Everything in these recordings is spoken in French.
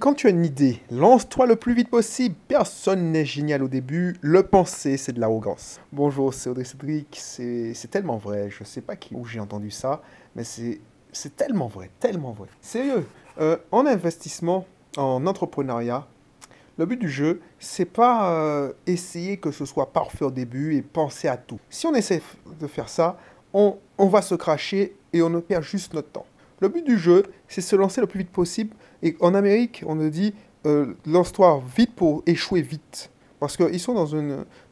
Quand tu as une idée, lance-toi le plus vite possible. Personne n'est génial au début. Le penser, c'est de l'arrogance. Bonjour, c'est Audrey Cédric. C'est tellement vrai. Je sais pas où j'ai entendu ça, mais c'est tellement vrai, tellement vrai. Sérieux, euh, en investissement, en entrepreneuriat, le but du jeu, c'est pas euh, essayer que ce soit parfait au début et penser à tout. Si on essaie de faire ça, on, on va se cracher et on perd juste notre temps. Le but du jeu, c'est se lancer le plus vite possible. Et en Amérique, on nous dit euh, lance-toi vite pour échouer vite. Parce qu'ils sont dans,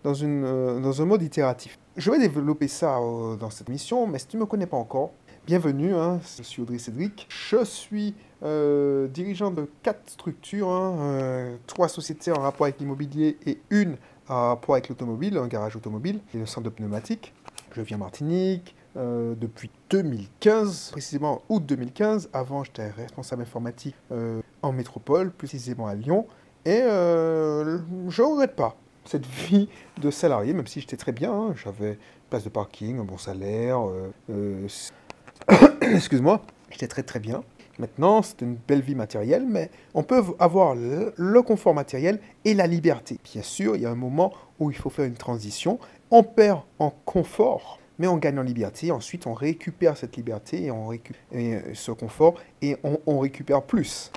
dans, euh, dans un mode itératif. Je vais développer ça euh, dans cette mission, mais si tu ne me connais pas encore, bienvenue, hein, je suis Audrey Cédric. Je suis dirigeant de quatre structures, hein, trois sociétés en rapport avec l'immobilier et une en rapport avec l'automobile, un garage automobile et le centre de pneumatique. Je viens Martinique, euh, depuis 2015, précisément août 2015. Avant, j'étais responsable informatique euh, en métropole, précisément à Lyon. Et euh, je ne regrette pas cette vie de salarié, même si j'étais très bien. Hein. J'avais place de parking, un bon salaire. Excuse-moi, j'étais très très bien. Maintenant, c'est une belle vie matérielle, mais on peut avoir le, confort matériel et la liberté. Bien sûr, il y a un moment où il faut faire une transition. On perd en confort, mais on gagne en liberté. Ensuite, on récupère cette liberté et, on euh, ce confort et on, récupère plus.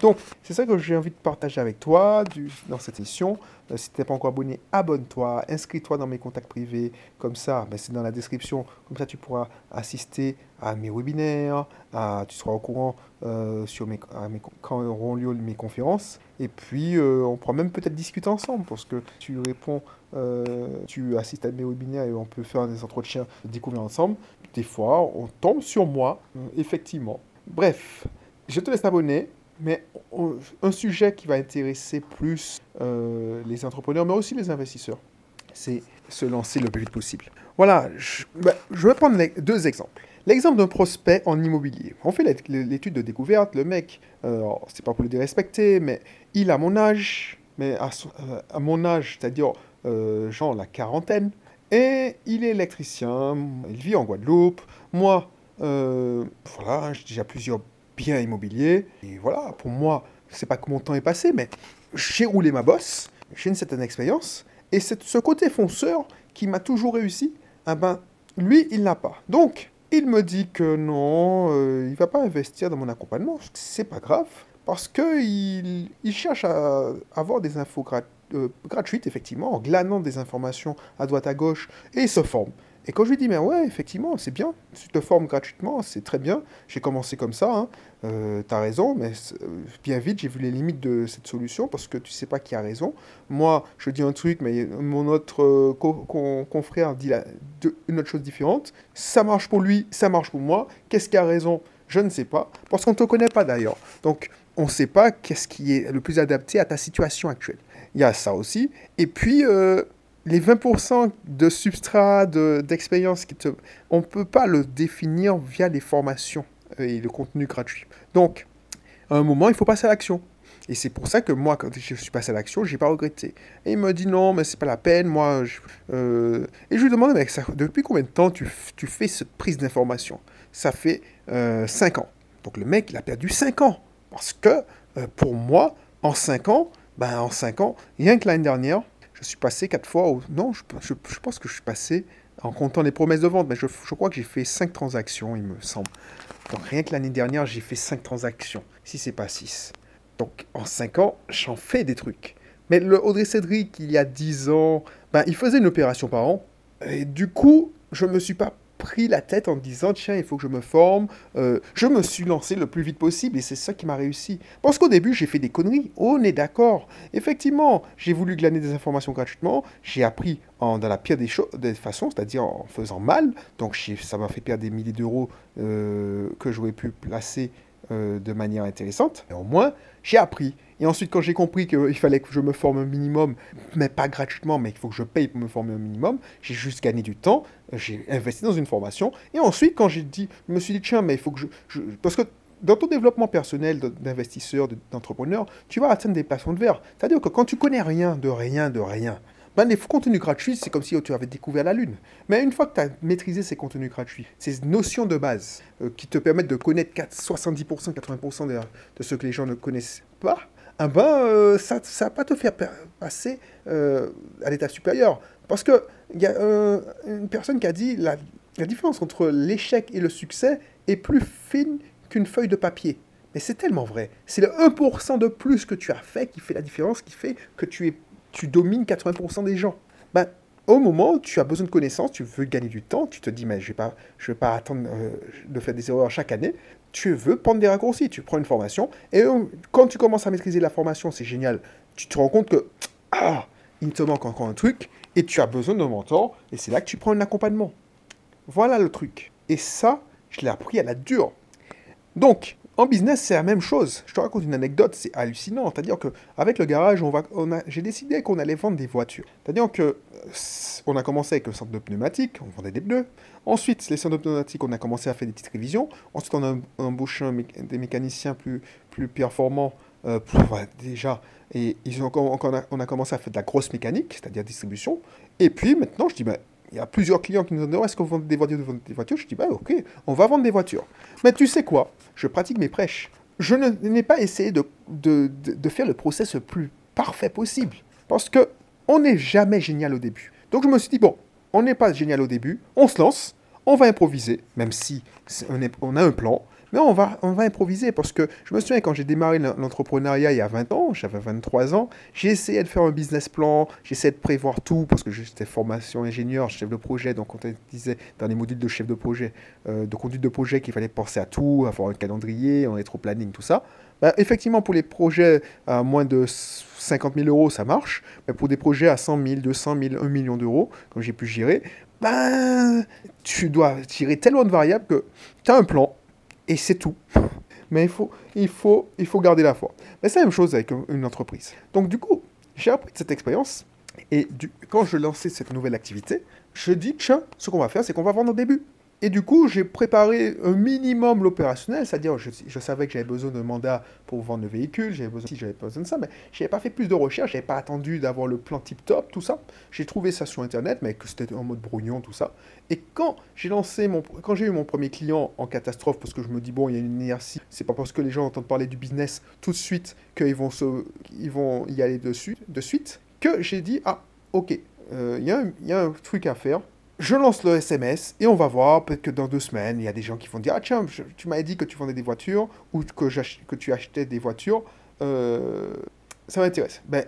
Donc, c'est ça que j'ai envie de partager avec toi dans cette émission. Euh, si tu n'es pas encore abonné, abonne-toi, inscris-toi dans mes contacts privés. Comme ça, ben, c'est dans la description. Comme ça, tu pourras assister à mes webinaires, tu seras au courant euh, sur mes, quand auront lieu mes conférences. Et puis, on pourra même peut-être discuter ensemble parce que tu réponds euh, tu assistes à mes webinaires et on peut faire des entretiens découvrir ensemble. Des fois, on tombe sur moi, euh, effectivement. Bref, je te laisse t'abonner, mais un sujet qui va intéresser plus euh, les entrepreneurs, mais aussi les investisseurs, c'est se lancer le plus vite possible. Voilà, je, je vais prendre deux exemples. L'exemple d'un prospect en immobilier. On fait l'étude de découverte, le mec, c'est pas pour le dérespecter, mais il a mon âge, mais à, à mon âge, c'est-à-dire euh, genre la quarantaine. Et il est électricien, il vit en Guadeloupe. Moi, euh, voilà, j'ai déjà plusieurs biens immobiliers. Et voilà, pour moi, c'est pas que mon temps est passé, mais j'ai roulé ma bosse, j'ai une certaine expérience. Et c'est ce côté fonceur qui m'a toujours réussi, ah ben, lui, il n'a pas. Donc, il me dit que non, euh, il va pas investir dans mon accompagnement. C'est pas grave, parce qu'il il cherche à avoir des infos gratuites euh, gratuite, effectivement, en glanant des informations à droite à gauche, et se forme. Et quand je lui dis, mais ouais, effectivement, c'est bien, tu te formes gratuitement, c'est très bien, j'ai commencé comme ça, hein. euh, tu as raison, mais euh, bien vite, j'ai vu les limites de cette solution, parce que tu sais pas qui a raison. Moi, je dis un truc, mais mon autre confrère dit une autre chose différente. Ça marche pour lui, ça marche pour moi. Qu'est-ce qui a raison? Je ne sais pas, parce qu'on ne te connaît pas d'ailleurs. Donc, on ne sait pas qu'est-ce qui est le plus adapté à ta situation actuelle. Il y a ça aussi. Et puis, euh, les 20% de substrat, d'expérience, qui te... on ne peut pas le définir via les formations et le contenu gratuit. Donc, à un moment, il faut passer à l'action. Et c'est pour ça que moi, quand je suis passé à l'action, j'ai pas regretté. Et il me dit non, mais c'est pas la peine, moi. Euh, et je lui demande, ça, depuis combien de temps tu, tu fais cette prise d'information? Ça fait euh, 5 ans. Donc le mec, il a perdu 5 ans. Parce que euh, pour moi, en 5 ans, ben, en 5 ans, rien que l'année dernière, je suis passé 4 fois, au... non, je, pense que je suis passé, en comptant les promesses de vente, mais je, crois que j'ai fait 5 transactions, il me semble. Rien que l'année dernière, j'ai fait 5 transactions, si c'est pas 6. Donc en 5 ans, j'en fais des trucs. Mais le Audrey Cédric, il y a 10 ans, ben, il faisait une opération par an. Et du coup, je ne me suis pas pris la tête en disant tiens il faut que je me forme euh, je me suis lancé le plus vite possible et c'est ça qui m'a réussi. Parce qu'au début j'ai fait des conneries on est d'accord. Effectivement j'ai voulu glaner des informations gratuitement j'ai appris dans la pire des, des façons c'est-à-dire en faisant mal. Donc ça m'a fait perdre des milliers d'euros euh, que j'aurais pu placer euh, de manière intéressante. Mais j'ai appris et ensuite, quand j'ai compris qu'il fallait que je me forme un minimum, mais pas gratuitement, mais qu'il faut que je paye pour me former un minimum, j'ai juste gagné du temps, j'ai investi dans une formation. Et ensuite, quand j'ai dit, je me suis dit, tiens, mais il faut que je... Parce que dans ton développement personnel d'investisseur, d'entrepreneur, tu vas atteindre des passions de verre. C'est-à-dire que quand tu connais rien, de rien, de rien, ben, les contenus gratuits, c'est comme si tu avais découvert la Lune. Mais une fois que tu as maîtrisé ces contenus gratuits, ces notions de base euh, qui te permettent de connaître 70%, 80% de, de ce que les gens ne connaissent pas, ben, euh, ça ne va pas te faire passer euh, à l'état supérieur. Parce qu'il y a euh, une personne qui a dit la, la différence entre l'échec et le succès est plus fine qu'une feuille de papier. Mais c'est tellement vrai. C'est le 1% de plus que tu as fait qui fait la différence, qui fait que tu, es, tu domines 80% des gens. Ben, au moment où tu as besoin de connaissances, tu veux gagner du temps, tu te dis, mais je ne vais, pas, vais pas attendre de faire des erreurs chaque année tu veux prendre des raccourcis. Tu prends une formation et quand tu commences à maîtriser la formation, c'est génial. Tu te rends compte que ah, il te manque encore un truc et tu as besoin d'un mentor et c'est là que tu prends un accompagnement. Voilà le truc. Et ça, je l'ai appris à la dure. Donc, en business, c'est la même chose. Je te raconte une anecdote, c'est hallucinant. C'est-à-dire qu'avec le garage, on j'ai décidé qu'on allait vendre des voitures. C'est-à-dire que euh, on a commencé avec le centre de pneumatiques, on vendait des pneus. Ensuite, les de pneumatiques, on a commencé à faire des petites révisions. Ensuite, on a embauché des mécaniciens plus, plus performants euh, déjà. Et ils ont, on, a, commencé à faire de la grosse mécanique, c'est-à-dire distribution. Et puis maintenant, je dis, bah, il y a plusieurs clients qui nous demandent est-ce qu'on vend des voitures, des voitures? Je dis bah ok, on va vendre des voitures. Mais tu sais quoi? Je pratique mes prêches. Je n'ai pas essayé de, de, de, faire le process le plus parfait possible. Parce que on n'est jamais génial au début. Donc je me suis dit bon, on n'est pas génial au début, on se lance, on va improviser, même si on, on a un plan, mais on va, on improviser parce que je me souviens quand j'ai démarré l'entrepreneuriat il y a 20 ans, j'avais 23 ans, j'ai essayé de faire un business plan, j'essayais de prévoir tout parce que j'étais formation ingénieur, chef de projet, donc on disait dans les modules de chef de projet, euh, de conduite de projet qu'il fallait penser à tout, avoir un calendrier, un rétro-planning, tout ça. Bah, effectivement, pour les projets à moins de 50 000 euros, ça marche. Mais pour des projets à 100 000, 200 000, 1 million d'euros, comme j'ai pu gérer, ben, tu dois tirer tellement de variables que tu as un plan, et c'est tout. Mais il faut, il, faut, il faut garder la foi. Mais c'est la même chose avec une entreprise. Donc du coup, j'ai appris de cette expérience. Et quand je lançais cette nouvelle activité, je dis, tiens, ce qu'on va faire, c'est qu'on va vendre au début. Et du coup, j'ai préparé un minimum l'opérationnel, c'est-à-dire je, je, savais que j'avais besoin d'un mandat pour vendre le véhicule, j'avais besoin, si j'avais besoin de ça, mais je n'avais pas fait plus de recherches, j'avais pas attendu d'avoir le plan tip-top, tout ça. J'ai trouvé ça sur Internet, mais que c'était en mode brouillon, tout ça. Et quand j'ai lancé mon, quand j'ai eu mon premier client en catastrophe, parce que je me dis bon, il y a une inertie, c'est pas parce que les gens entendent parler du business tout de suite qu'ils vont se, ils vont y aller dessus, de suite, que j'ai dit ah ok, euh, il y a un truc à faire je lance le SMS et on va voir, peut-être que dans deux semaines, il y a des gens qui vont dire Ah tiens, tu m'avais dit que tu vendais des voitures ou que, que tu achetais des voitures, euh, ça m'intéresse. Ben,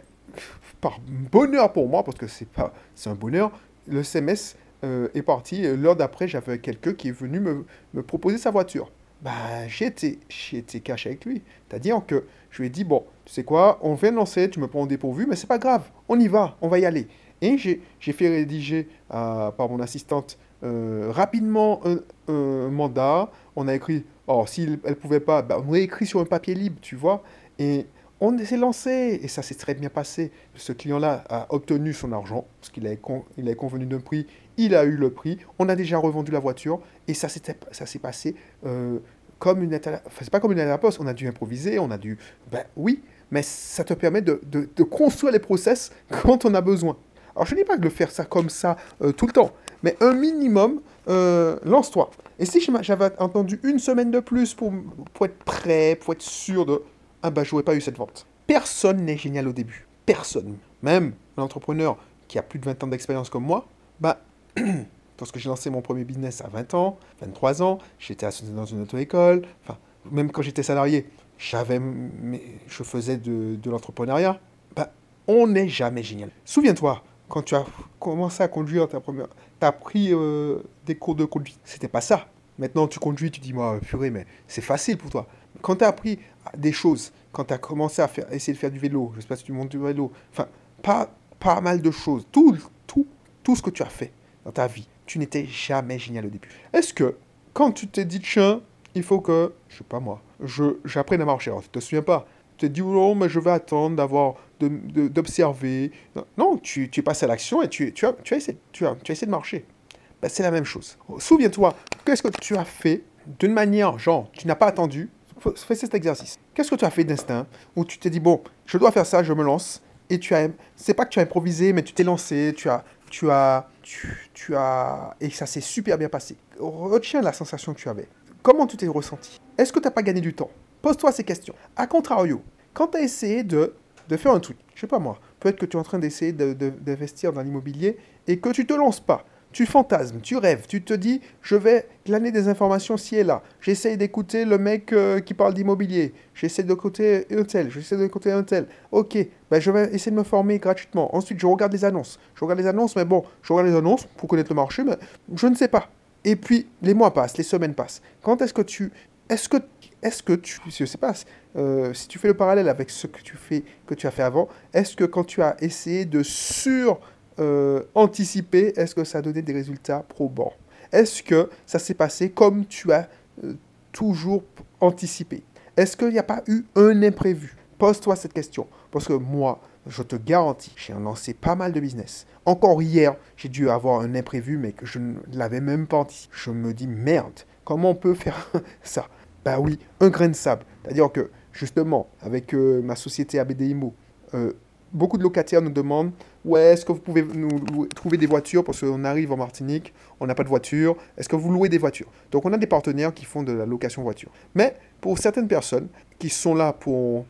par bonheur pour moi, parce que c'est pas c'est un bonheur, le SMS euh, est parti. L'heure d'après, j'avais quelqu'un qui est venu me, me proposer sa voiture. Ben, j'ai été, été caché avec lui. C'est-à-dire que je lui ai dit Bon, tu sais quoi, on vient de lancer, tu me prends au dépourvu, mais c'est pas grave, on y va, on va y aller. Et j'ai fait rédiger par mon assistante euh, rapidement un, mandat. On a écrit, or si elle pouvait pas, bah, on a écrit sur un papier libre, tu vois. Et on s'est lancé et ça s'est très bien passé. Ce client-là a obtenu son argent parce qu'il avait, il convenu d'un prix, il a eu le prix. On a déjà revendu la voiture et ça s'est passé euh, comme une enfin, c'est pas comme une à la poste. On a dû improviser, on a dû, ben oui, mais ça te permet de, de, de construire les process quand on a besoin. Alors je ne dis pas de le faire ça comme ça euh, tout le temps, mais un minimum, euh, lance-toi. Et si j'avais entendu une semaine de plus pour, pour être prêt, pour être sûr de... Ah bah j'aurais pas eu cette vente. Personne n'est génial au début. Personne. Même un entrepreneur qui a plus de 20 ans d'expérience comme moi, bah... lorsque j'ai lancé mon premier business à 20 ans, 23 ans, j'étais dans une auto-école, enfin, même quand j'étais salarié, je faisais de, de l'entrepreneuriat, bah, on n'est jamais génial. Souviens-toi, quand tu as commencé à conduire ta première, tu as pris euh, des cours de conduite. C'était pas ça. Maintenant, tu conduis, tu dis, moi, purée, mais c'est facile pour toi. Quand tu as appris des choses, quand tu as commencé à faire, essayer de faire du vélo, je sais pas si tu montes du vélo, enfin, pas, pas mal de choses, tout, tout, tout ce que tu as fait dans ta vie, tu n'étais jamais génial au début. Est-ce que, quand tu t'es dit, tiens, il faut que, je sais pas moi, j'apprenne à marcher, alors tu te souviens pas, te dis, oh, mais je vais attendre d'avoir d'observer. Non, tu, tu passes à l'action et tu, tu, as, tu, as essayé, tu, as, tu as de marcher. Ben, c'est la même chose. Souviens-toi, qu'est-ce que tu as fait d'une manière, genre, tu n'as pas attendu, fais cet exercice. Qu'est-ce que tu as fait d'instinct où tu t'es dit, bon, je dois faire ça, je me lance, et tu as, c'est pas que tu as improvisé, mais tu t'es lancé, tu as, tu as, tu, tu as, et ça s'est super bien passé. Retiens la sensation que tu avais. Comment tu t'es ressenti? Est-ce que tu n'as pas gagné du temps? Pose-toi ces questions. A contrario, quand tu as essayé de, de faire un truc, je sais pas moi, peut-être que tu es en train d'essayer d'investir dans l'immobilier et que tu te lances pas. Tu fantasmes, tu rêves, tu te dis, je vais glaner des informations ci et là. J'essaye d'écouter le mec euh, qui parle d'immobilier. J'essaie d'écouter un tel, j'essaie d'écouter un tel. Ok, ben je vais essayer de me former gratuitement. Ensuite, je regarde les annonces. Je regarde les annonces, mais bon, je regarde les annonces pour connaître le marché, mais je ne sais pas. Et puis, les mois passent, les semaines passent. Quand est-ce que tu... Est-ce que, est-ce que tu... Je sais pas, euh, si tu fais le parallèle avec ce que tu, fais, que tu as fait avant, est-ce que quand tu as essayé de sur euh, anticiper, est-ce que ça a donné des résultats probants? Est-ce que ça s'est passé comme tu as euh, toujours anticipé? Est-ce qu'il n'y a pas eu un imprévu? Pose-toi cette question. Parce que moi, je te garantis, j'ai lancé pas mal de business. Encore hier, j'ai dû avoir un imprévu, mais je ne l'avais même pas anticipé. Je me dis, merde, comment on peut faire ça? Bah oui, un grain de sable. C'est-à-dire que, justement, avec euh, ma société ABDIMO, beaucoup de locataires nous demandent Ouais, est-ce que vous pouvez nous trouver des voitures Parce qu'on arrive en Martinique, on n'a pas de voiture. Est-ce que vous louez des voitures Donc, on a des partenaires qui font de la location voiture. Mais pour certaines personnes qui sont là pour,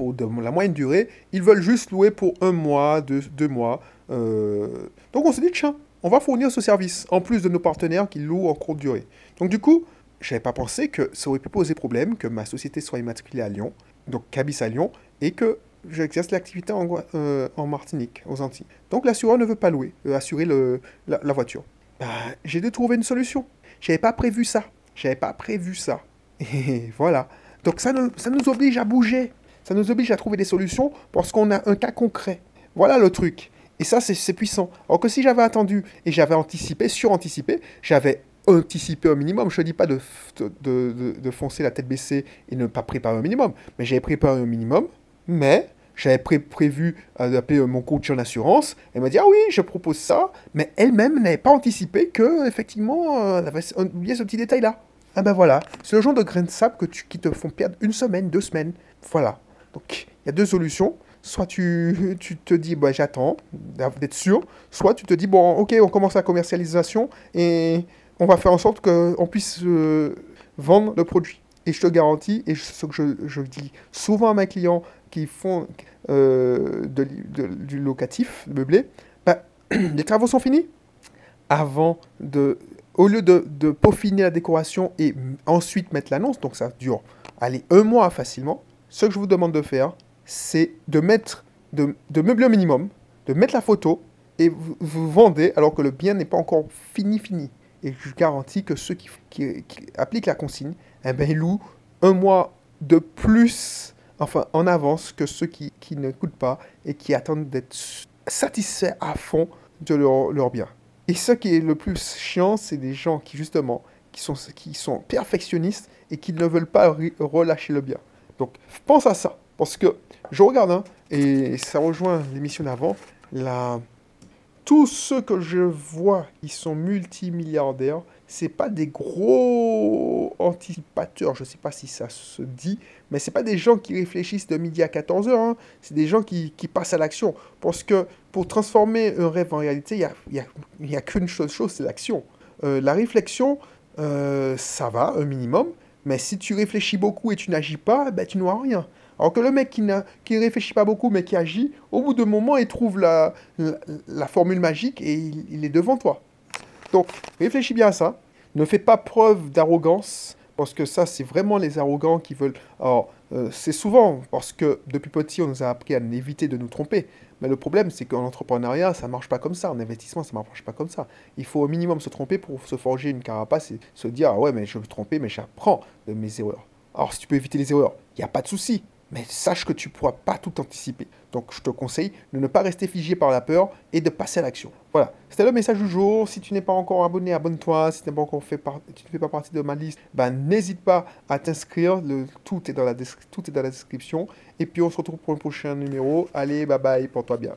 la moyenne durée, ils veulent juste louer pour un mois, deux, deux mois. Euh, donc, on se dit Tiens, on va fournir ce service en plus de nos partenaires qui louent en courte durée. Donc, du coup, je n'avais pas pensé que ça aurait pu poser problème que ma société soit immatriculée à Lyon, donc Cabis à Lyon, et que j'exerce l'activité en, euh, Martinique, aux Antilles. Donc l'assureur ne veut pas louer, euh, assurer la, voiture. Bah, j'ai dû trouver une solution. J'avais pas prévu ça. J'avais pas prévu ça. Et voilà. Donc ça, ça nous oblige à bouger. Ça nous oblige à trouver des solutions parce qu'on a un cas concret. Voilà le truc. Et ça, c'est puissant. Alors que si j'avais attendu et j'avais anticipé, suranticipé, j'avais anticipé au minimum. Je ne dis pas de, de, de, foncer la tête baissée et ne pas préparer au minimum. Mais j'avais préparé au minimum mais j'avais prévu d'appeler euh, mon coach en assurance. Elle m'a dit Ah oui, je propose ça. Mais elle-même n'avait pas anticipé que, effectivement, euh, elle avait oublié ce petit détail-là. Ah ben voilà, c'est le genre de grains de sable que qui te font perdre une semaine, deux semaines. Voilà. Donc, il y a deux solutions. Soit tu, tu te dis, bah, j'attends d'être sûr. Soit tu te dis, bon, ok, on commence la commercialisation et on va faire en sorte qu'on puisse euh, vendre le produit. Et je te garantis, et ce que je, dis souvent à mes clients, qui font euh, du locatif meublé, bah, les travaux sont finis. Avant de, au lieu de, peaufiner la décoration et ensuite mettre l'annonce, donc ça dure, allez, un mois facilement, ce que je vous demande de faire, c'est de mettre, de, meubler au minimum, de mettre la photo et vous, vendez alors que le bien n'est pas encore fini, fini. Et je garantis que ceux qui, appliquent la consigne, eh ben, ils louent un mois de plus enfin en avance que ceux qui, qui n'écoutent pas et qui attendent d'être satisfaits à fond de leur, bien. Et ce qui est le plus chiant, c'est des gens qui justement qui sont perfectionnistes et qui ne veulent pas relâcher le bien. Donc pense à ça, parce que je regarde, hein, et ça rejoint l'émission d'avant, la, tous ceux que je vois qui sont multimilliardaires, c'est pas des gros anticipateurs, je sais pas si ça se dit, mais c'est pas des gens qui réfléchissent de midi à 14h, hein. c'est des gens qui, qui passent à l'action. Parce que pour transformer un rêve en réalité, il n'y a, y a, qu'une chose, chose c'est l'action. Euh, la réflexion, euh, ça va, un minimum, mais si tu réfléchis beaucoup et tu n'agis pas, ben, tu n'auras rien. Alors que le mec qui ne qui réfléchit pas beaucoup mais qui agit, au bout d'un moment, il trouve la, la, formule magique et il, est devant toi. Donc, réfléchis bien à ça. Ne fais pas preuve d'arrogance parce que ça, c'est vraiment les arrogants qui veulent. Alors, euh, c'est souvent parce que depuis petit, on nous a appris à éviter de nous tromper. Mais le problème, c'est qu'en entrepreneuriat, ça marche pas comme ça. En investissement, ça marche pas comme ça. Il faut au minimum se tromper pour se forger une carapace et se dire ah ouais, mais je veux me tromper, mais j'apprends de mes erreurs. Alors, si tu peux éviter les erreurs, il n'y a pas de souci mais sache que tu ne pourras pas tout anticiper. Donc je te conseille de ne pas rester figé par la peur et de passer à l'action. Voilà, c'était le message du jour. Si tu n'es pas encore abonné, abonne-toi. Si tu pas encore fait ne fais pas partie de ma liste, ben, n'hésite pas à t'inscrire. Tout, est dans la tout est dans la description. Et puis on se retrouve pour le prochain numéro. Allez, bye bye, pour toi bien.